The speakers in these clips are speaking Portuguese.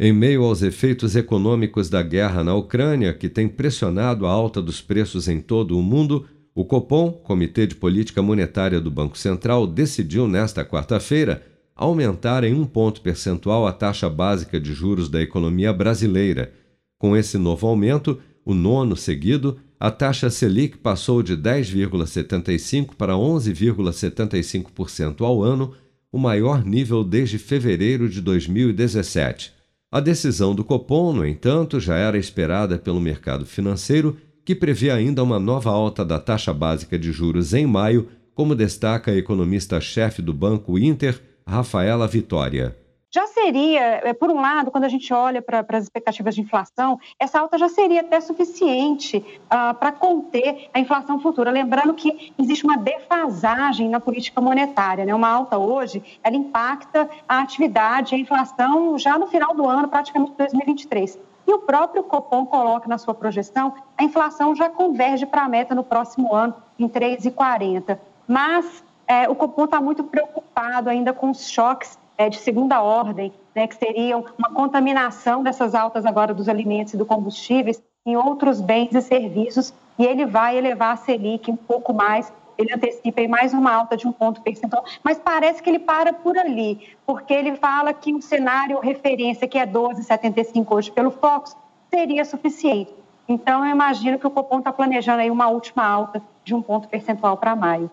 Em meio aos efeitos econômicos da guerra na Ucrânia, que tem pressionado a alta dos preços em todo o mundo, o Copom, Comitê de Política Monetária do Banco Central, decidiu nesta quarta-feira aumentar em um ponto percentual a taxa básica de juros da economia brasileira. Com esse novo aumento, o nono seguido, a taxa Selic passou de 10,75% para 11,75% ao ano, o maior nível desde fevereiro de 2017. A decisão do Copom, no entanto, já era esperada pelo mercado financeiro, que prevê ainda uma nova alta da taxa básica de juros em maio, como destaca a economista-chefe do Banco Inter, Rafaela Vitória já seria, é, por um lado, quando a gente olha para as expectativas de inflação, essa alta já seria até suficiente uh, para conter a inflação futura. Lembrando que existe uma defasagem na política monetária. Né? Uma alta hoje, ela impacta a atividade, a inflação já no final do ano, praticamente 2023. E o próprio Copom coloca na sua projeção, a inflação já converge para a meta no próximo ano, em 3,40. Mas é, o Copom está muito preocupado ainda com os choques é, de segunda ordem, né, que seriam uma contaminação dessas altas agora dos alimentos e do combustíveis em outros bens e serviços, e ele vai elevar a Selic um pouco mais, ele antecipa em mais uma alta de um ponto percentual, mas parece que ele para por ali, porque ele fala que um cenário referência, que é 12,75 hoje pelo Fox, seria suficiente. Então, eu imagino que o Copom está planejando aí uma última alta de um ponto percentual para maio.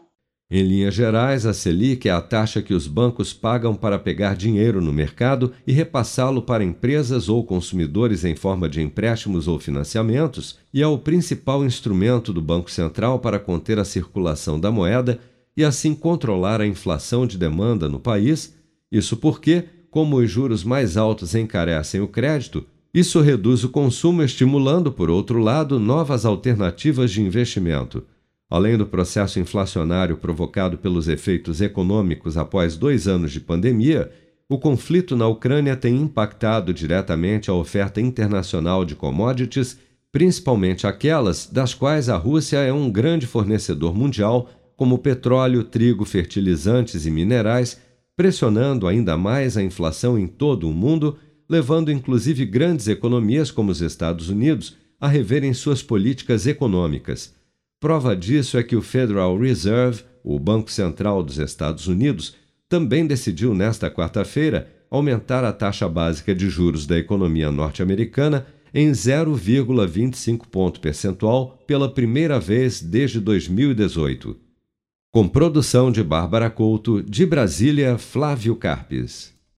Em linhas gerais, a Selic é a taxa que os bancos pagam para pegar dinheiro no mercado e repassá-lo para empresas ou consumidores em forma de empréstimos ou financiamentos, e é o principal instrumento do Banco Central para conter a circulação da moeda e assim controlar a inflação de demanda no país. Isso porque, como os juros mais altos encarecem o crédito, isso reduz o consumo, estimulando, por outro lado, novas alternativas de investimento. Além do processo inflacionário provocado pelos efeitos econômicos após dois anos de pandemia, o conflito na Ucrânia tem impactado diretamente a oferta internacional de commodities, principalmente aquelas das quais a Rússia é um grande fornecedor mundial, como petróleo, trigo, fertilizantes e minerais, pressionando ainda mais a inflação em todo o mundo, levando inclusive grandes economias como os Estados Unidos a reverem suas políticas econômicas. Prova disso é que o Federal Reserve, o Banco Central dos Estados Unidos, também decidiu nesta quarta-feira aumentar a taxa básica de juros da economia norte-americana em 0,25 ponto percentual pela primeira vez desde 2018. Com produção de Bárbara Couto, de Brasília, Flávio Carpes.